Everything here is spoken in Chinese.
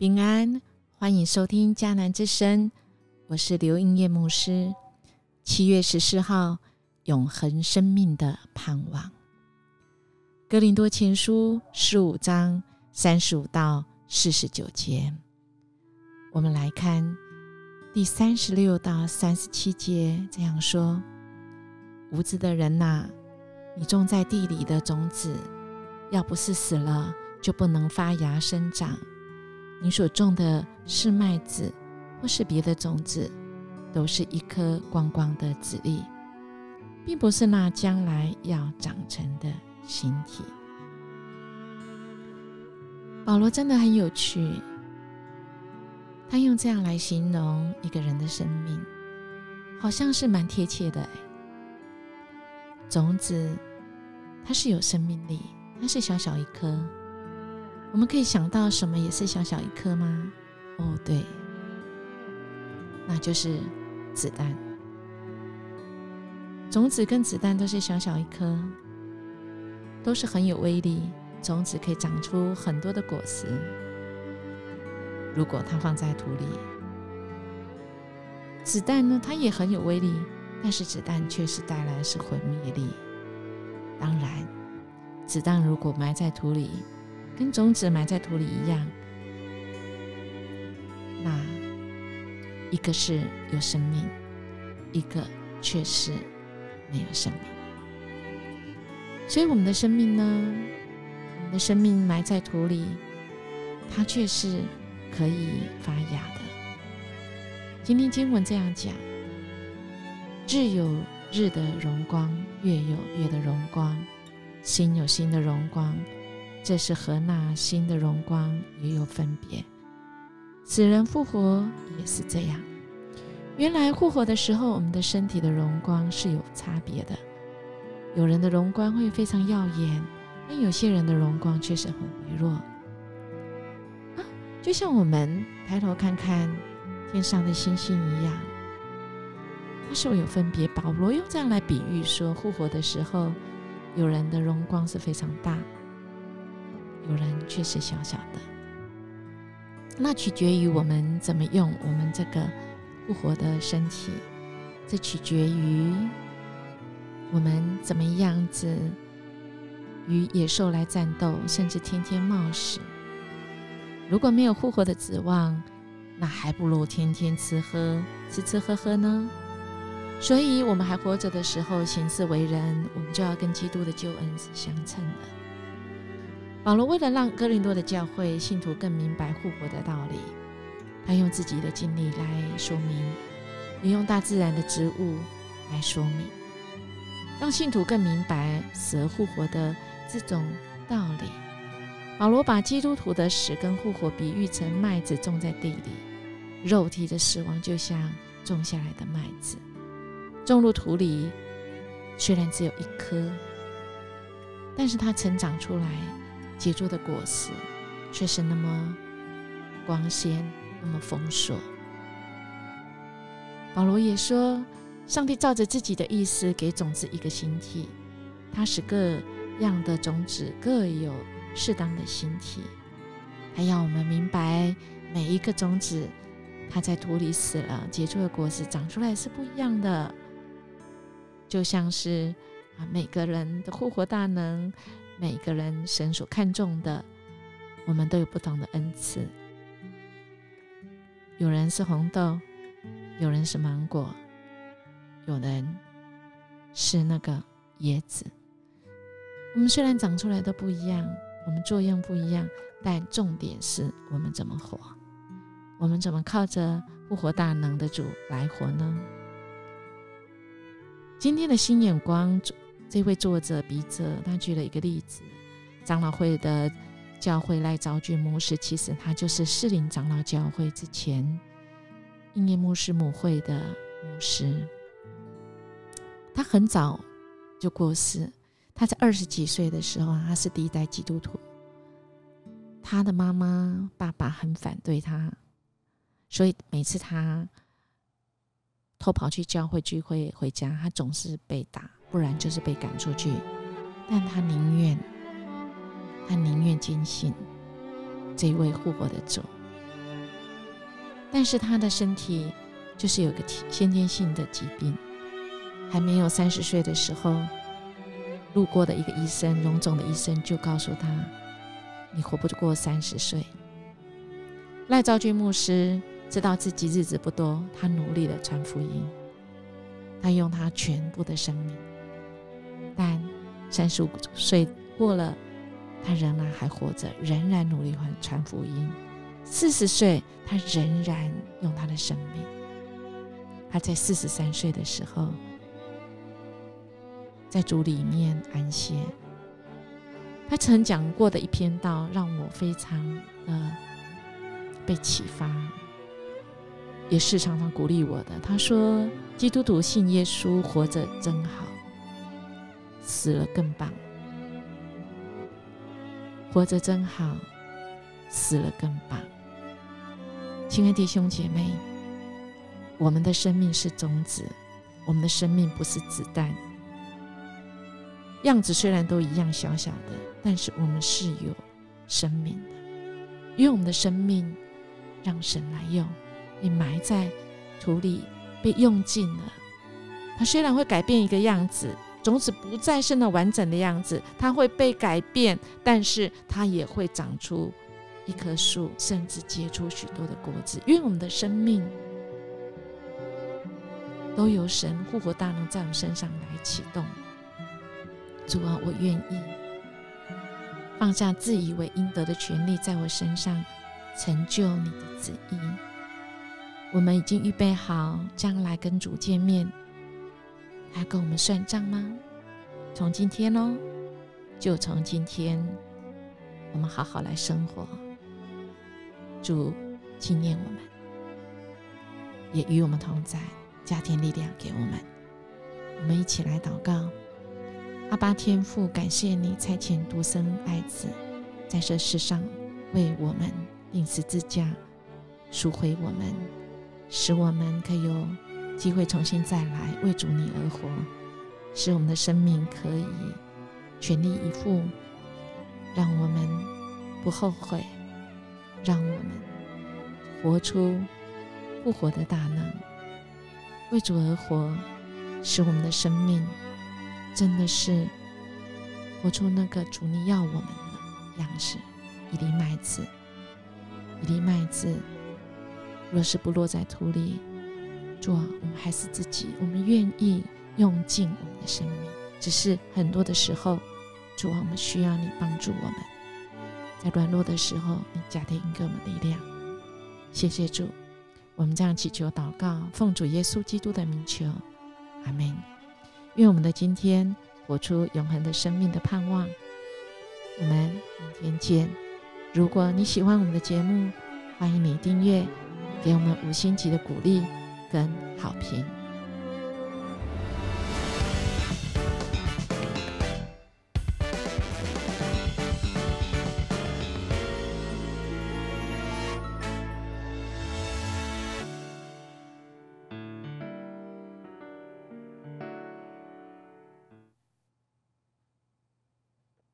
平安，欢迎收听迦南之声，我是刘英叶牧师。七月十四号，永恒生命的盼望。哥林多前书十五章三十五到四十九节，我们来看第三十六到三十七节，这样说：无知的人呐，你种在地里的种子，要不是死了，就不能发芽生长。你所种的是麦子，或是别的种子，都是一颗光光的籽粒，并不是那将来要长成的形体。保罗真的很有趣，他用这样来形容一个人的生命，好像是蛮贴切的。种子，它是有生命力，它是小小一颗。我们可以想到什么也是小小一颗吗？哦，对，那就是子弹。种子跟子弹都是小小一颗，都是很有威力。种子可以长出很多的果实。如果它放在土里，子弹呢，它也很有威力，但是子弹却是带来是毁灭力。当然，子弹如果埋在土里，跟种子埋在土里一样，那一个是有生命，一个却是没有生命。所以我们的生命呢，我们的生命埋在土里，它却是可以发芽的。今天经文这样讲：日有日的荣光，月有月的荣光，心有心的荣光。这是和那新的荣光也有分别，死人复活也是这样。原来复活的时候，我们的身体的荣光是有差别的。有人的荣光会非常耀眼，但有些人的荣光却是很微弱。啊，就像我们抬头看看天上的星星一样，它是有分别。保罗用这样来比喻说，复活的时候，有人的荣光是非常大。有人却是小小的，那取决于我们怎么用我们这个复活的身体，这取决于我们怎么样子与野兽来战斗，甚至天天冒死。如果没有复活的指望，那还不如天天吃喝吃吃喝喝呢。所以，我们还活着的时候行事为人，我们就要跟基督的救恩是相称的。保罗为了让哥林多的教会信徒更明白复活的道理，他用自己的经历来说明，也用大自然的植物来说明，让信徒更明白死而复活的这种道理。保罗把基督徒的死跟复活比喻成麦子种在地里，肉体的死亡就像种下来的麦子，种入土里，虽然只有一颗，但是它成长出来。结出的果实却是那么光鲜，那么丰硕。保罗也说，上帝照着自己的意思给种子一个形体，他使各样的种子各有适当的形体。他要我们明白，每一个种子，它在土里死了，结出的果实长出来是不一样的。就像是啊，每个人的复活大能。每个人神所看重的，我们都有不同的恩赐。有人是红豆，有人是芒果，有人是那个椰子。我们虽然长出来都不一样，我们作用不一样，但重点是我们怎么活？我们怎么靠着复活大能的主来活呢？今天的新眼光。这位作者笔者，他举了一个例子：长老会的教会赖昭君牧师，其实他就是士林长老教会之前应验牧师母会的牧师。他很早就过世，他在二十几岁的时候，他是第一代基督徒。他的妈妈、爸爸很反对他，所以每次他偷跑去教会聚会回家，他总是被打。不然就是被赶出去，但他宁愿，他宁愿坚信这位复活的主，但是他的身体就是有个先天性的疾病。还没有三十岁的时候，路过的一个医生，荣总的医生就告诉他：“你活不过三十岁。”赖昭君牧师知道自己日子不多，他努力的传福音，他用他全部的生命。但三十五岁过了，他仍然还活着，仍然努力传传福音。四十岁，他仍然用他的生命。他在四十三岁的时候。在主里面安歇。他曾讲过的一篇道，让我非常的被启发，也是常常鼓励我的。他说：“基督徒信耶稣，活着真好，死了更棒。活着真好，死了更棒。”亲爱的弟兄姐妹，我们的生命是种子，我们的生命不是子弹。样子虽然都一样小小的，但是我们是有生命的，因为我们的生命让神来用，被埋在土里，被用尽了。它虽然会改变一个样子，种子不再是那完整的样子，它会被改变，但是它也会长出一棵树，甚至结出许多的果子。因为我们的生命都由神复活大能在我们身上来启动。主啊，我愿意放下自以为应得的权利，在我身上成就你的旨意。我们已经预备好将来跟主见面，他跟我们算账吗？从今天哦，就从今天，我们好好来生活。主纪念我们，也与我们同在，加添力量给我们。我们一起来祷告。阿巴天父，感谢你差遣独生爱子在这世上为我们钉十字架，赎回我们，使我们可以有机会重新再来为主你而活，使我们的生命可以全力以赴，让我们不后悔，让我们活出复活的大能，为主而活，使我们的生命。真的是活出那个主你要我们的样式。一粒麦子，一粒麦子，若是不落在土里，主啊，我们还是自己。我们愿意用尽我们的生命，只是很多的时候，主啊，我们需要你帮助我们，在软弱的时候，你加添给我们力量。谢谢主，我们这样祈求祷告，奉主耶稣基督的名求，阿门。愿我们的今天活出永恒的生命的盼望。我们明天见。如果你喜欢我们的节目，欢迎你订阅，给我们五星级的鼓励跟好评。